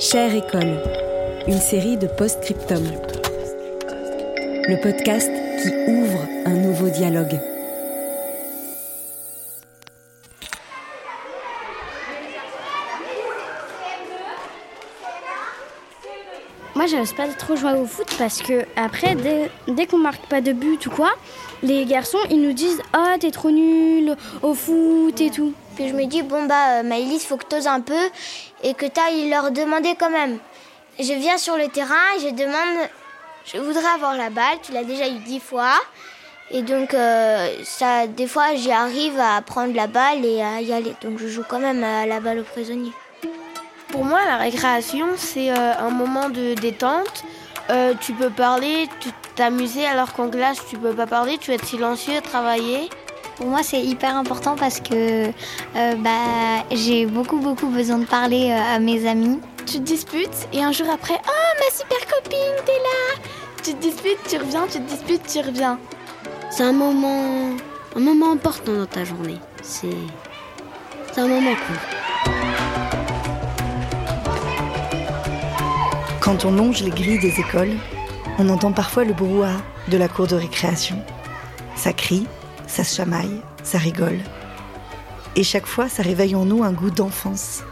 Chère école, une série de post-scriptum. Le podcast qui ouvre un nouveau dialogue. Moi, j'ose pas trop jouer au foot parce que après, dès, dès qu'on marque pas de but ou quoi, les garçons, ils nous disent « Oh, t'es trop nul au foot et tout. Puis je me dis, bon bah, euh, Maëlys, faut que t'oses un peu et que t'ailles leur demander quand même. Je viens sur le terrain et je demande, je voudrais avoir la balle, tu l'as déjà eu dix fois. Et donc, euh, ça, des fois, j'y arrive à prendre la balle et à y aller. Donc, je joue quand même à la balle au prisonnier. Pour moi, la récréation, c'est euh, un moment de détente. Tu peux parler, tu t'amuser, alors qu'en classe, tu peux pas parler, tu vas être silencieux, travailler. Pour moi, c'est hyper important parce que euh, bah, j'ai beaucoup, beaucoup besoin de parler euh, à mes amis. Tu te disputes et un jour après « Oh, ma super copine, t'es là !» Tu te disputes, tu reviens, tu te disputes, tu reviens. C'est un moment, un moment important dans ta journée. C'est, c'est un moment cool. Quand on longe les grilles des écoles, on entend parfois le brouhaha de la cour de récréation. Ça crie, ça se chamaille, ça rigole. Et chaque fois, ça réveille en nous un goût d'enfance,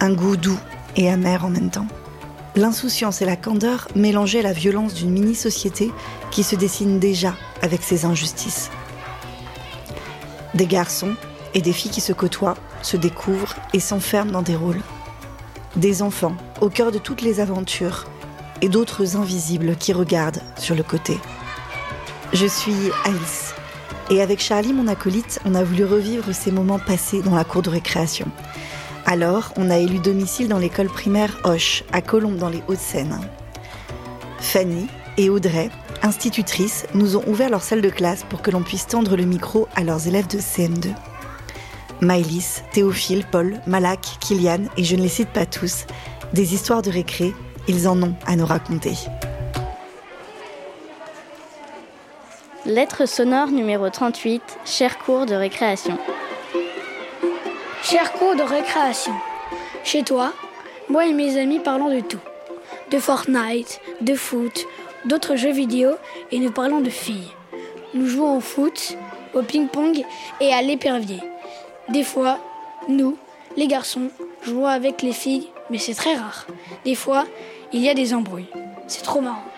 un goût doux et amer en même temps. L'insouciance et la candeur mélangeaient la violence d'une mini-société qui se dessine déjà avec ses injustices. Des garçons et des filles qui se côtoient, se découvrent et s'enferment dans des rôles. Des enfants au cœur de toutes les aventures et d'autres invisibles qui regardent sur le côté. Je suis Alice et avec Charlie, mon acolyte, on a voulu revivre ces moments passés dans la cour de récréation. Alors, on a élu domicile dans l'école primaire Hoche, à Colombes dans les Hauts-de-Seine. Fanny et Audrey, institutrices, nous ont ouvert leur salle de classe pour que l'on puisse tendre le micro à leurs élèves de CM2. Maëlys, Théophile, Paul, Malak, Kylian et je ne les cite pas tous, des histoires de récré, ils en ont à nous raconter. Lettre sonore numéro 38, cher cours de récréation. Cher cours de récréation, chez toi, moi et mes amis parlons de tout. De Fortnite, de foot, d'autres jeux vidéo et nous parlons de filles. Nous jouons au foot, au ping-pong et à l'épervier. Des fois, nous, les garçons, jouons avec les filles, mais c'est très rare. Des fois, il y a des embrouilles. C'est trop marrant.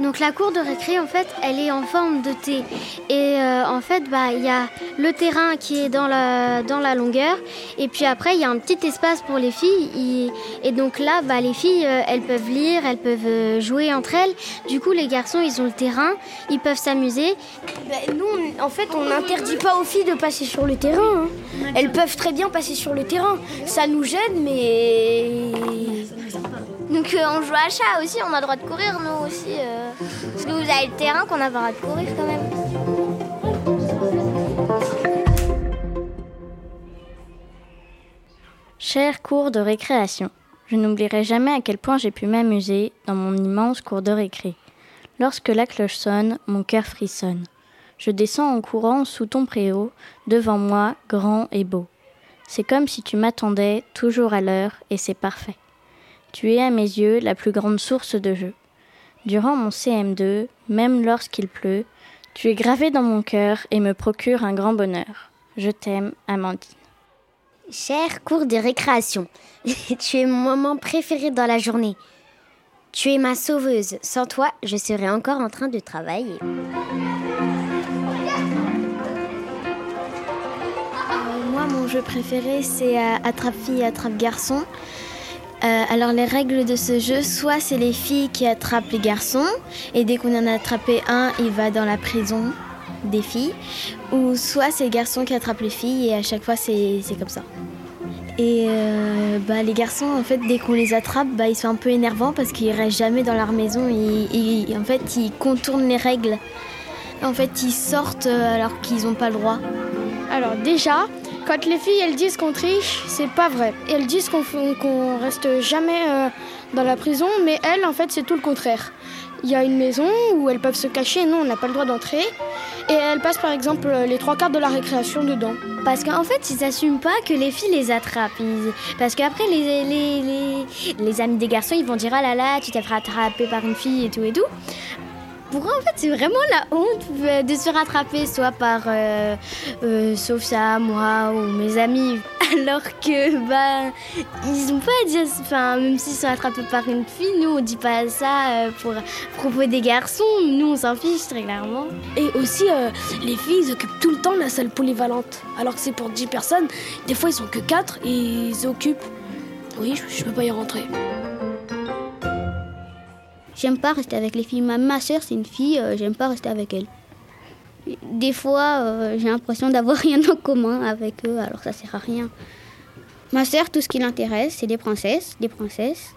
Donc la cour de récré, en fait, elle est en forme de T. Et euh, en fait, bah, il y a le terrain qui est dans la, dans la longueur. Et puis après, il y a un petit espace pour les filles. Et, donc là, bah, les filles, euh, elles peuvent lire, elles peuvent euh, jouer entre elles. Du coup, les garçons, ils ont le terrain, ils peuvent s'amuser. Bah, nous, on- en fait, on n'interdit pas aux filles de passer sur le terrain. hein. Elles peuvent très bien passer sur le terrain. Ça nous gêne, mais... Donc euh, on joue à chat aussi, on a droit de courir, nous aussi. euh, parce que vous avez le terrain qu'on a le droit de courir quand même. Cher cours de récréation, je n'oublierai jamais à quel point j'ai pu m'amuser dans mon immense cours de récré. Lorsque la cloche sonne, mon cœur frissonne. Je descends en courant sous ton préau, devant moi, grand et beau. C'est comme si tu m'attendais, toujours à l'heure, et c'est parfait. Tu es à mes yeux la plus grande source de jeu. Durant mon CM2, même lorsqu'il pleut, tu es gravé dans mon cœur et me procure un grand bonheur. Je t'aime, Amandine. Cher cours de récréation, tu es mon moment préféré dans la journée. Tu es ma sauveuse. Sans toi, je serais encore en train de travailler. Moi, mon jeu préféré, c'est euh, Attrape-fille, Attrape-garçon. Euh, alors, les règles de ce jeu, soit c'est les filles qui attrapent les garçons, et dès qu'on en a attrapé un, il va dans la prison. des filles, ou soit c'est les garçons qui attrapent les filles et à chaque fois c'est comme ça. Et euh, bah, les garçons, en fait, dès qu'on les attrape, bah, ils sont un peu énervants parce qu'ils restent jamais dans leur maison. Et, en fait, ils contournent les règles. En fait, ils sortent euh, alors qu'ils n'ont pas le droit. Alors déjà, quand les filles elles disent qu'on triche, c'est pas vrai. Elles disent qu'on qu'on reste jamais euh, dans la prison, mais elles, en fait, c'est tout le contraire. Il y a une maison où elles peuvent se cacher, nous on n'a pas le droit d'entrer. Et elles passent par exemple les trois quarts de la récréation dedans. Parce qu'en fait, ils n'assument pas que les filles les attrapent. Parce qu'après, les, les, les, les, amis des garçons, ils vont dire Ah là là, tu t'es fait attraper par une fille et tout et tout pour eux, en fait, c'est vraiment la honte de se rattraper, soit par euh, euh, Sophia, moi ou mes amis. Alors que, bah, ils ont pas à dire, enfin, même s'ils sont attrapés par une fille, nous on dit pas ça euh, pour propos des garçons, nous on s'en fiche très clairement. Et aussi, les filles, ils occupent tout le temps la salle polyvalente. Alors que c'est pour 10 personnes, des fois ils sont que 4 et ils occupent. Oui, je peux pas y rentrer. J'aime pas rester avec les filles. Ma, ma soeur, c'est une fille, euh, j'aime pas rester avec elle. Des fois, euh, j'ai l'impression d'avoir rien en commun avec eux, alors ça sert à rien. Ma soeur, tout ce qui l'intéresse, c'est des princesses, des princesses.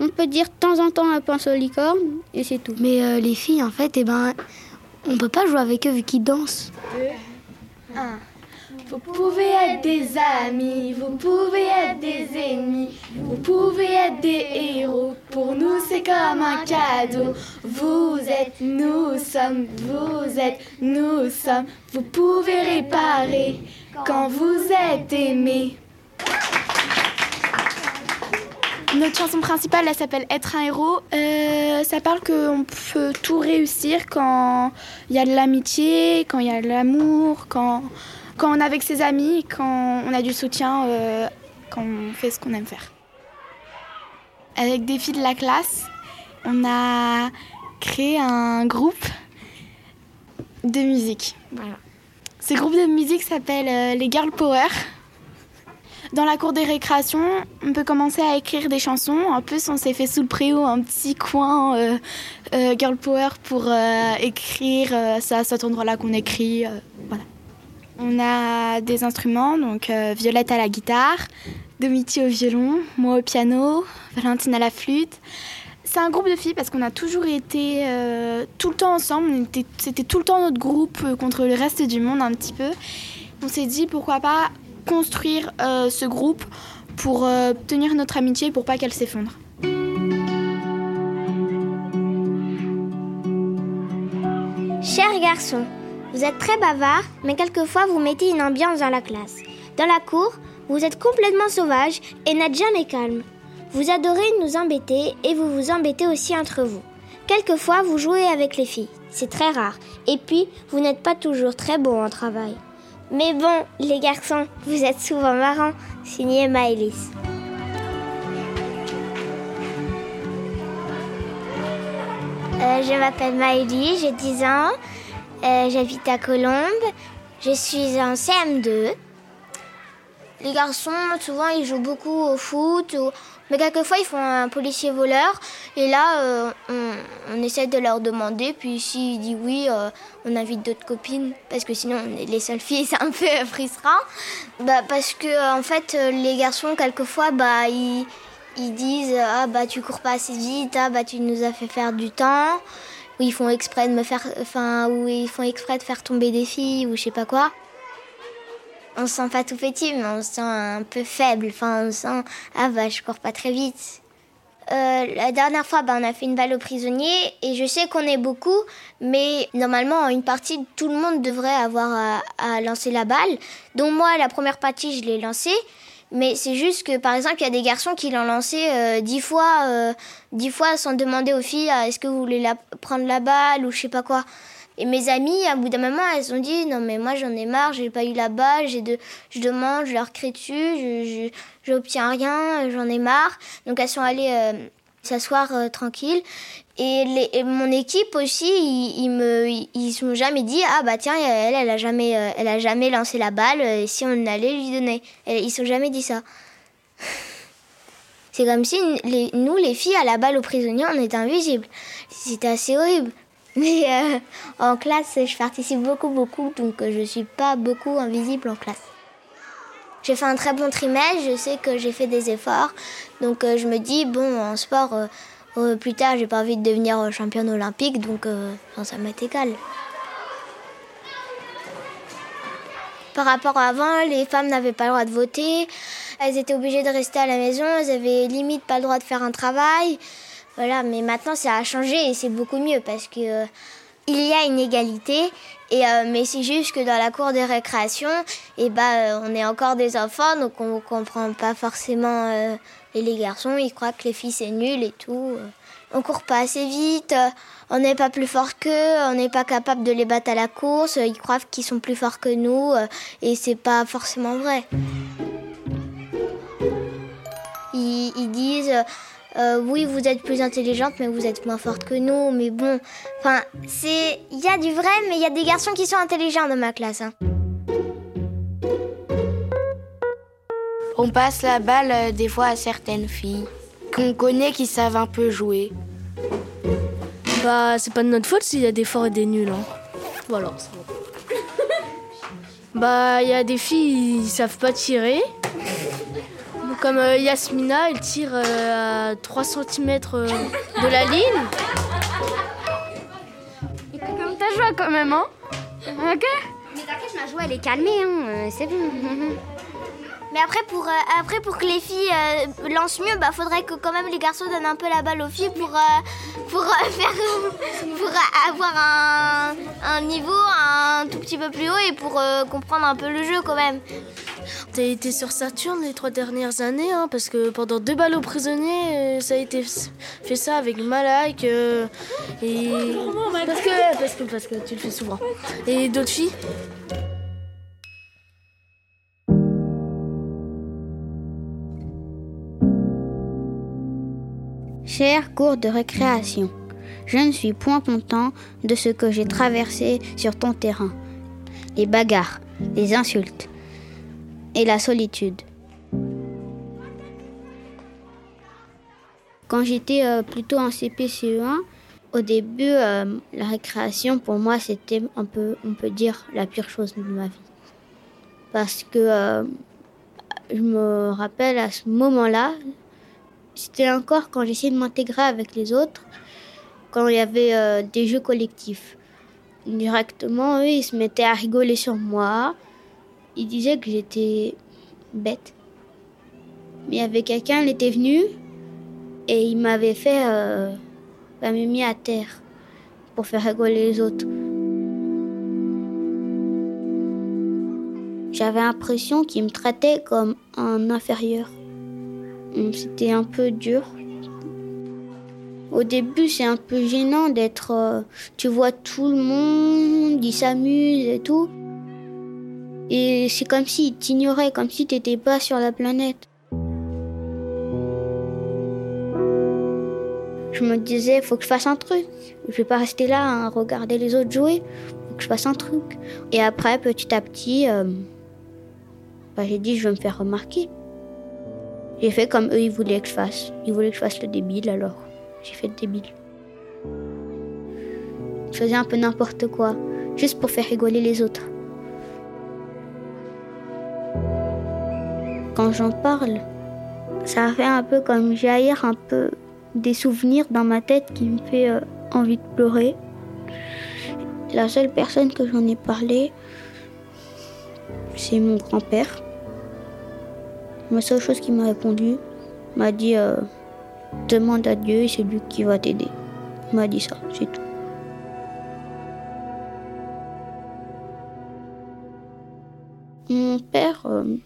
On peut dire de temps en temps un pinceau aux licorne, et c'est tout. Mais euh, les filles, en fait, eh ben, on peut pas jouer avec eux vu qu'ils dansent. Vous pouvez être des amis, vous pouvez être des ennemis, vous pouvez être des héros. Pour nous, c'est comme un cadeau. Vous êtes, nous sommes, vous êtes, nous sommes. Vous pouvez réparer quand vous êtes aimé. Notre chanson principale, elle s'appelle Être un héros. Euh, ça parle qu'on peut tout réussir quand il y a de l'amitié, quand il y a de l'amour, quand quand on est avec ses amis, quand on a du soutien, euh, quand on fait ce qu'on aime faire. Avec des filles de la classe, on a créé un groupe de musique. Voilà. Ce groupe de musique s'appelle euh, les Girl Power. Dans la cour des récréations, on peut commencer à écrire des chansons. En plus, on s'est fait sous le préau un petit coin euh, Girl Power pour écrire. c'est à cet endroit-là qu'on écrit. On a des instruments, donc euh, Violette à la guitare, Domiti au violon, moi au piano, Valentine à la flûte. C'est un groupe de filles parce qu'on a toujours été euh, tout le temps ensemble. C'était tout le temps notre groupe euh, contre le reste du monde un petit peu. On s'est dit pourquoi pas construire ce groupe pour tenir notre amitié pour pas qu'elle s'effondre. Chers garçons, vous êtes très bavard, mais quelquefois vous mettez une ambiance dans la classe. Dans la cour, vous êtes complètement sauvage et n'êtes jamais calme. Vous adorez nous embêter et vous vous embêtez aussi entre vous. Quelquefois, vous jouez avec les filles. C'est très rare. Et puis, vous n'êtes pas toujours très bon en travail. Mais bon, les garçons, vous êtes souvent marrants. Signé Maëlys. Euh, je m'appelle Maëlys, j'ai 10 ans. Euh, j'habite à Colombes. Je suis en CM2. Les garçons, souvent, ils jouent beaucoup au foot, mais quelquefois, ils font un policier voleur. Et là, euh, on, essaie de leur demander. Puis s'ils disent oui, euh, on invite d'autres copines, parce que sinon, on est les seules filles, c'est un peu frustrant. Bah, parce que, en fait, les garçons, quelquefois, bah, ils, ils disent Ah, bah, tu cours pas assez vite, ah, bah, tu nous as fait faire du temps où ils font exprès de me faire, enfin, où ils font exprès de faire tomber des filles ou je sais pas quoi. On se sent pas tout petit, mais on se sent un peu faible. Enfin, on se sent, ah bah, je cours pas très vite. Euh, la dernière fois, bah, on a fait une balle aux prisonniers et je sais qu'on est beaucoup, mais normalement, en une partie, tout le monde devrait avoir à lancer la balle. Donc moi, la première partie, je l'ai lancée. Mais c'est juste que, par exemple, il y a des garçons qui l'ont lancé euh, dix fois, euh, dix fois sans demander aux filles ah, est-ce que vous voulez la, prendre la balle ou je sais pas quoi. Et mes amies, à bout d'un moment, elles ont dit non mais moi j'en ai marre, j'ai pas eu la balle, j'ai je demande, je leur crie dessus, je, j'obtiens rien, j'en ai marre. Donc elles sont allées euh, s'asseoir tranquilles. Et, mon équipe aussi, ils, ils me, ils se jamais dit ah bah tiens elle, elle a jamais, euh, elle a jamais lancé la balle. Euh, si on allait lui donner, ils se sont jamais dit ça. C'est comme si nous les filles à la balle aux prisonniers on était invisibles. C'était assez horrible. Mais euh, en classe, je participe beaucoup, beaucoup, donc je ne suis pas beaucoup invisible en classe. J'ai fait un très bon trimestre, je sais que j'ai fait des efforts, donc je me dis, bon, en sport, plus tard, j'ai pas envie de devenir championne olympique, donc ça m'est égal. Par rapport à avant, les femmes n'avaient pas le droit de voter, elles étaient obligées de rester à la maison, elles avaient limite pas le droit de faire un travail. Voilà, mais maintenant ça a changé et c'est beaucoup mieux parce que euh, il y a une égalité. Et euh, mais c'est juste que dans la cour de récréation, et eh ben, euh, on est encore des enfants, donc on comprend pas forcément les garçons. Ils croient que les filles c'est nul et tout. On court pas assez vite, on n'est pas plus fort qu'eux, on n'est pas capable de les battre à la course. Ils croient qu'ils sont plus forts que nous et c'est pas forcément vrai. ils disent euh, oui, vous êtes plus intelligente, mais vous êtes moins forte que nous. Mais bon, enfin, c'est, il y a du vrai, mais il y a des garçons qui sont intelligents dans ma classe. Hein. On passe la balle euh, des fois à certaines filles qu'on connaît qui savent un peu jouer. Bah, c'est pas de notre faute s'il y a des forts et des nuls. Hein. Voilà, c'est bon. Bah, il y a des filles, ils savent pas tirer. Comme euh, Yasmina, elle tire euh, à 3 cm euh, de la ligne. Comme t'as joué quand même, hein Ok? Mais t'inquiète, ma joie elle est calmée, hein. c'est bon. Mais après pour, après, pour que les filles lancent mieux, bah faudrait que quand même les garçons donnent un peu la balle aux filles pour, pour, faire, pour avoir un, un, niveau un tout petit peu plus haut et pour comprendre un peu le jeu quand même. T'as été sur Saturne les trois dernières années, hein, parce que pendant deux ballots prisonniers, euh, ça a été fait ça avec Malak euh, et parce que, parce que parce que tu le fais souvent. Et d'autres filles? Cher cours de récréation, je ne suis point content de ce que j'ai traversé sur ton terrain. Les bagarres, les insultes, et la solitude. Quand j'étais euh, plutôt en CPCE1, au début, euh, la récréation pour moi c'était un peu, on peut dire, la pire chose de ma vie. Parce que euh, je me rappelle à ce moment-là, c'était encore quand j'essayais de m'intégrer avec les autres, quand il y avait des jeux collectifs. Directement, eux, ils se mettaient à rigoler sur moi, il disait que j'étais bête. Mais il y avait quelqu'un, il était venu et il m'avait fait. Euh, m'a mis à terre pour faire rigoler les autres. J'avais l'impression qu'il me traitait comme un inférieur. C'était un peu dur. Au début, c'est un peu gênant d'être. Euh, tu vois tout le monde, ils s'amusent et tout. Et c'est comme s'ils t'ignoraient, comme si t'étais pas sur la planète. Je me disais, faut que je fasse un truc. Je vais pas rester là à regarder les autres jouer. Faut que je fasse un truc. Et après, petit à petit, euh, bah, j'ai dit, je vais me faire remarquer. J'ai fait comme eux, ils voulaient que je fasse. Ils voulaient que je fasse le débile, alors j'ai fait le débile. Je faisais un peu n'importe quoi, juste pour faire rigoler les autres. quand j'en parle, ça fait un peu comme jaillir un peu des souvenirs dans ma tête qui me fait euh, envie de pleurer. La seule personne que j'en ai parlé, c'est mon grand-père. La seule chose qu'il m'a répondu m'a dit euh, demande à Dieu et c'est lui qui va t'aider. Il m'a dit ça, c'est tout. Mon père, euh,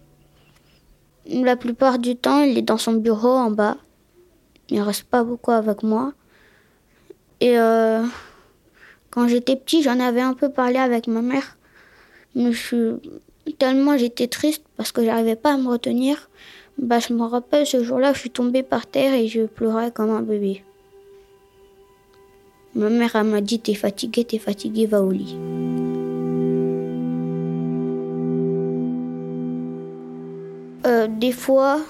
la plupart du temps, il est dans son bureau en bas. Il reste pas beaucoup avec moi. Et euh, quand j'étais petit, j'en avais un peu parlé avec ma mère. Mais je tellement j'étais triste parce que j'arrivais pas à me retenir. Bah, je me rappelle ce jour-là, je suis tombée par terre et je pleurais comme un bébé. Ma mère m'a dit T'es fatiguée, t'es fatiguée, va au lit. Euh, des fois,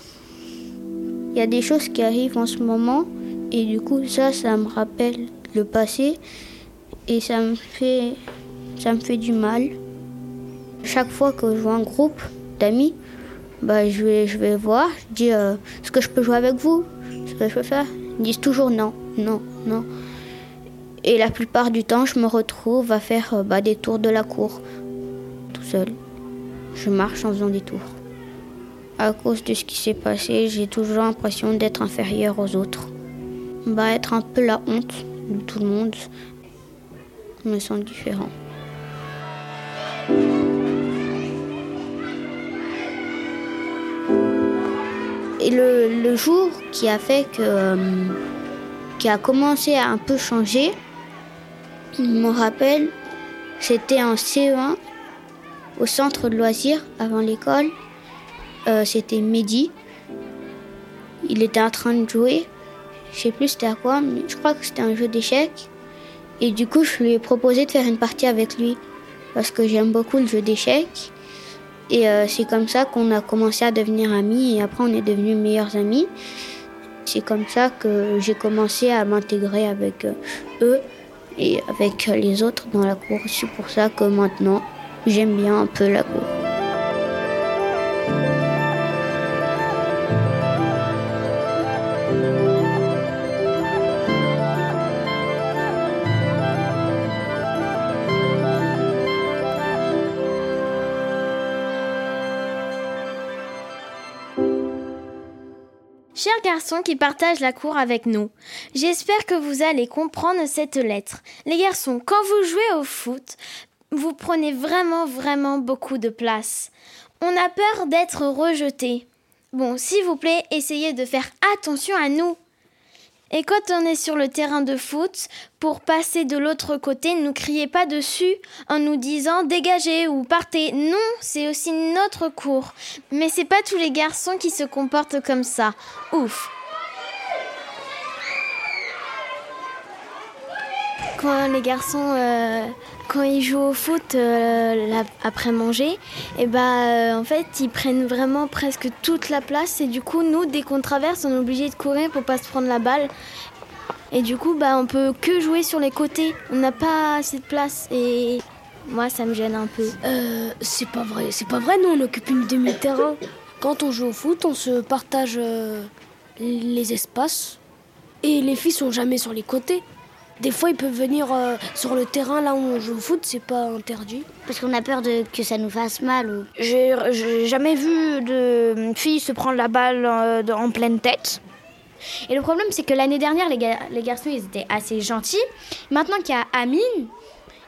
il y a des choses qui arrivent en ce moment et du coup ça, ça me rappelle le passé Et ça me fait, ça me fait du mal. Chaque fois que je vois un groupe d'amis, bah, je, vais, je vais voir, je dis euh, est-ce que je peux jouer avec vous? Ce que je peux faire? Ils disent toujours non, non, non. Et la plupart du temps, je me retrouve à faire euh, bah, des tours de la cour, tout seul. Je marche en faisant des tours. À cause de ce qui s'est passé, j'ai toujours l'impression d'être inférieur aux autres. Bah, être un peu la honte de tout le monde. Je me sens différent. Et le, jour qui a fait que. Euh, qui a commencé à un peu changer, je me rappelle, c'était en CE1 au centre de loisirs avant l'école. Euh, c'était midi. Il était en train de jouer. Je sais plus c'était à quoi, mais je crois que c'était un jeu d'échecs. Et du coup, je lui ai proposé de faire une partie avec lui parce que j'aime beaucoup le jeu d'échecs. Et euh, c'est comme ça qu'on a commencé à devenir amis et après on est devenus meilleurs amis. C'est comme ça que j'ai commencé à m'intégrer avec euh, eux et avec les autres dans la cour. C'est pour ça que maintenant j'aime bien un peu la cour. Garçons qui partagent la cour avec nous, j'espère que vous allez comprendre cette lettre. Les garçons, quand vous jouez au foot, vous prenez vraiment, vraiment beaucoup de place. On a peur d'être rejeté. Bon, s'il vous plaît, essayez de faire attention à nous. Et quand on est sur le terrain de foot, pour passer de l'autre côté, ne nous criez pas dessus en nous disant dégagez ou partez. Non, c'est aussi notre cours. Mais c'est pas tous les garçons qui se comportent comme ça. Ouf. Les garçons euh, quand ils jouent au foot euh, après manger, et eh ben euh, en fait ils prennent vraiment presque toute la place. Et du coup nous dès qu'on traverse on est obligé de courir pour pas se prendre la balle. Et du coup bah on peut que jouer sur les côtés, on n'a pas assez de place. Et moi ça me gêne un peu. C'est pas vrai, c'est pas vrai. Nous on occupe une demi-terrain. Quand on joue au foot on se partage les espaces. Et les filles sont jamais sur les côtés. Des fois, ils peuvent venir euh, sur le terrain là où on joue au foot, c'est pas interdit. Parce qu'on a peur de, que ça nous fasse mal ou. J'ai jamais vu de fille se prendre la balle euh, en pleine tête. Et le problème, c'est que l'année dernière, les, les, garçons, ils étaient assez gentils. Maintenant qu'il y a Amine,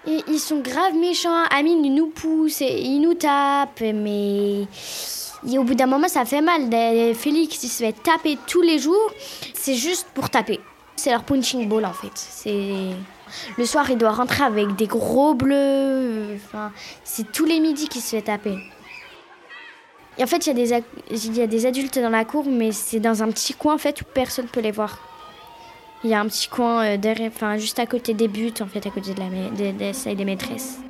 et ils sont grave méchants. Amine, il nous pousse, et il nous tape, mais. au bout d'un moment, ça fait mal. Félix, il se fait taper tous les jours. C'est juste pour taper. C'est leur punching ball en fait. C'est le soir, il doit rentrer avec des gros bleus. Enfin, c'est tous les midis qu'il se fait taper. En fait, il y, a des, adultes dans la cour, mais c'est dans un petit coin en fait où personne peut les voir. Il y a un petit coin euh, derrière, enfin, juste à côté des buts, en fait, à côté de la des, des, des maîtresses.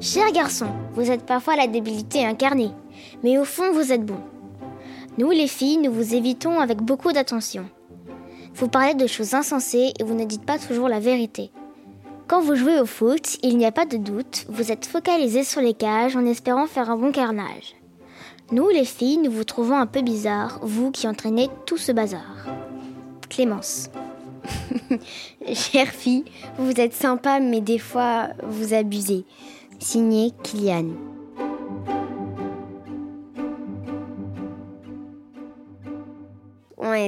Chers garçons, vous êtes parfois la débilité incarnée, mais au fond, vous êtes bons. Nous, les filles, nous vous évitons avec beaucoup d'attention. Vous parlez de choses insensées et vous ne dites pas toujours la vérité. Quand vous jouez au foot, il n'y a pas de doute, vous êtes focalisés sur les cages en espérant faire un bon carnage. Nous, les filles, nous vous trouvons un peu bizarres, vous qui entraînez tout ce bazar. Clémence. Chère fille, vous êtes sympa, mais des fois, vous abusez. Signé Kylian.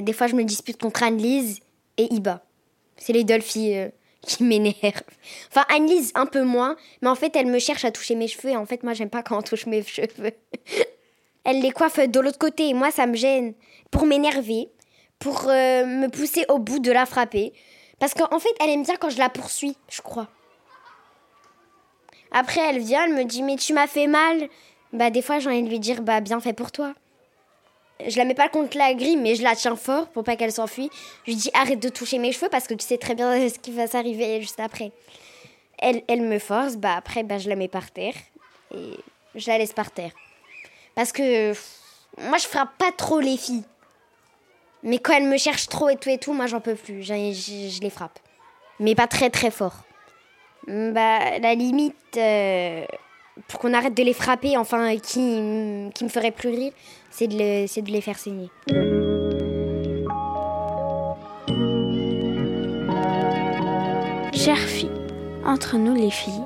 Des fois, je me dispute contre Anne-Lise et Iba. C'est les deux filles euh, qui m'énervent. Enfin, Anne-Lise, un peu moins, mais en fait, elle me cherche à toucher mes cheveux et en fait, moi, j'aime pas quand on touche mes cheveux. elle les coiffe de l'autre côté et moi, ça me gêne. Pour m'énerver, pour euh, me pousser au bout de la frapper. Parce qu'en fait, elle aime bien quand je la poursuis, je crois. Après, elle vient, elle me dit Mais tu m'as fait mal. Bah, des fois, j'ai envie de lui dire Bah, bien fait pour toi je la mets pas contre la grille, mais je la tiens fort pour pas qu'elle s'enfuit. Je lui dis arrête de toucher mes cheveux parce que tu sais très bien ce qui va s'arriver juste après. Elle, elle me force, bah après bah, je la mets par terre et je la laisse par terre. Parce que moi je frappe pas trop les filles. Mais quand elles me cherchent trop et tout et tout, moi j'en peux plus. Je, je, les frappe. Mais pas très très fort. Bah, la limite, euh, pour qu'on arrête de les frapper, enfin, qui, me ferait plus rire, c'est de, les faire saigner. Chères filles, entre nous les filles,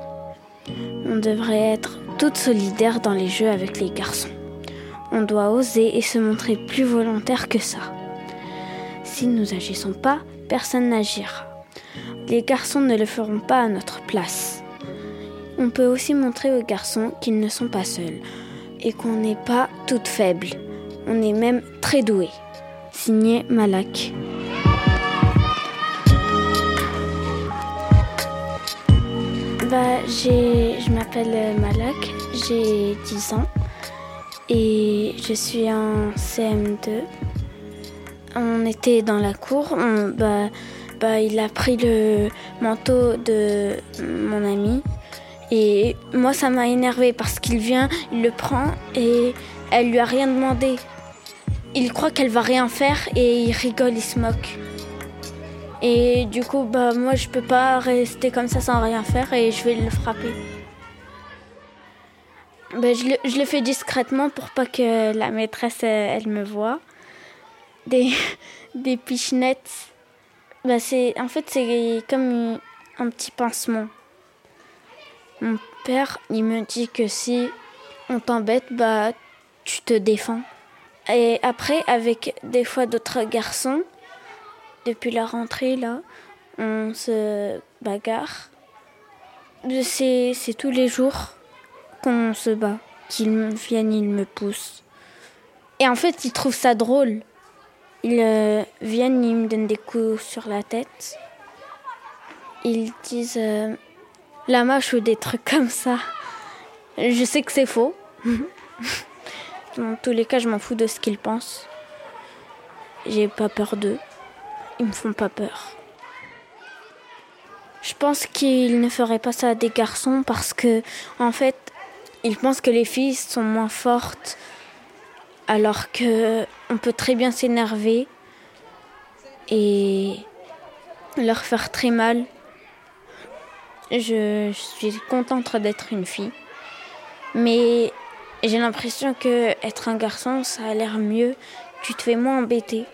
on devrait être toutes solidaires dans les jeux avec les garçons. On doit oser et se montrer plus volontaire que ça. Si nous agissons pas, personne n'agira. Les garçons ne le feront pas à notre place. On peut aussi montrer aux garçons qu'ils ne sont pas seuls et qu'on n'est pas toutes faibles. On est même très doués. Signé Malak. Bah, je m'appelle Malak, j'ai 10 ans et je suis en CM2. On était dans la cour, bah, bah, il a pris le manteau de mon ami et moi ça m'a énervé parce qu'il vient, il le prend et elle lui a rien demandé. Il croit qu'elle va rien faire et il rigole, il se moque. Et du coup, bah, moi, je peux pas rester comme ça sans rien faire et je vais le frapper. Bah, je, le, je, le, fais discrètement pour pas que la maîtresse, elle, me voit. Des, des pichenettes. Bah, en fait, c'est comme un petit pincement. Mon père, il me dit que si on t'embête, bah, tu te défends. Et après, avec des fois d'autres garçons, depuis la rentrée, là, on se bagarre. C'est, tous les jours qu'on se bat, qu'ils viennent, ils me poussent. Et en fait, ils trouvent ça drôle. Ils euh, viennent, ils me donnent des coups sur la tête. Ils disent euh, la mâche ou des trucs comme ça. Je sais que c'est faux. Dans tous les cas, je m'en fous de ce qu'ils pensent. J'ai pas peur d'eux ils me font pas peur. Je pense qu'ils ne feraient pas ça à des garçons parce que, en fait, ils pensent que les filles sont moins fortes, alors que on peut très bien s'énerver et leur faire très mal. Je, suis contente d'être une fille, mais j'ai l'impression que être un garçon, ça a l'air mieux. Tu te fais moins embêter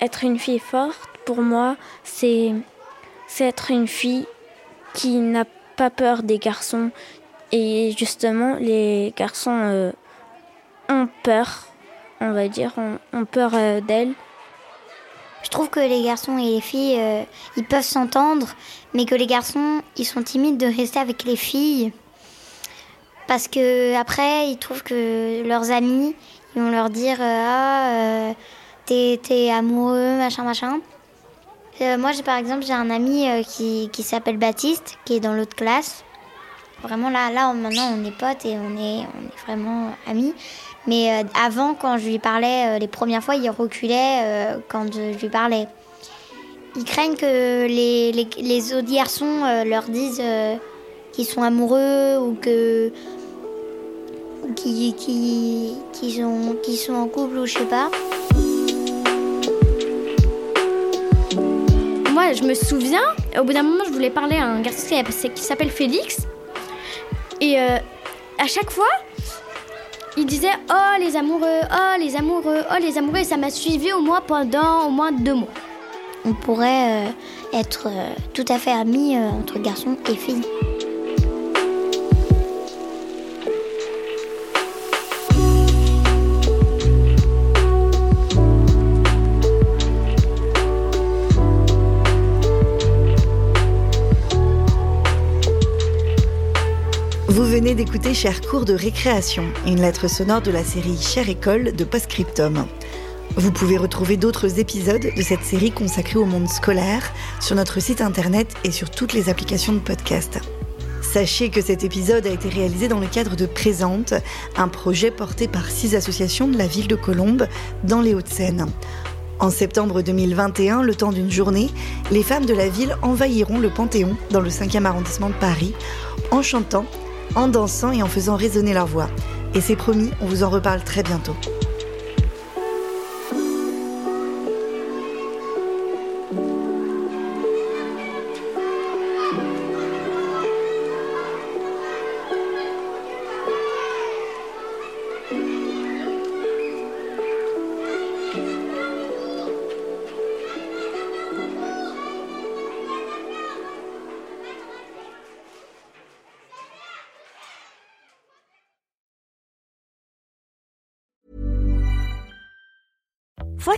être une fille forte, pour moi, c'est être une fille qui n'a pas peur des garçons. Et justement, les garçons euh, ont peur, on va dire, ont, peur euh, d'elle. Je trouve que les garçons et les filles, euh, ils peuvent s'entendre, mais que les garçons, ils sont timides de rester avec les filles. Parce que après, ils trouvent que leurs amis, ils vont leur dire Ah, t'es amoureux, machin, machin. Euh, moi, par exemple, j'ai un ami euh, qui, qui s'appelle Baptiste, qui est dans l'autre classe. Vraiment, là, là, maintenant, on est potes et on est, on est vraiment amis. Mais euh, avant, quand je lui parlais, les premières fois, il reculait quand je lui parlais. Ils craignent que les, autres garçons leur disent qu'ils sont amoureux ou que qui, sont, en couple ou je sais pas. moi, je me souviens, au bout d'un moment, je voulais parler à un garçon qui s'appelle Félix. Et euh, à chaque fois, il disait Oh les amoureux, oh les amoureux, oh les amoureux. Et ça m'a suivi au moins pendant au moins deux mois. On pourrait euh, être euh, tout à fait amis entre garçons et filles. Venez d'écouter Cher cours de récréation, une lettre sonore de la série Cher école de Postscriptum. Vous pouvez retrouver d'autres épisodes de cette série consacrée au monde scolaire sur notre site internet et sur toutes les applications de podcast. Sachez que cet épisode a été réalisé dans le cadre de Présente, un projet porté par six associations de la ville de Colombes dans les Hauts-de-Seine. En septembre 2021, le temps d'une journée, les femmes de la ville envahiront le Panthéon dans le 5e arrondissement de Paris en chantant en dansant et en faisant résonner leur voix. Et c'est promis, on vous en reparle très bientôt.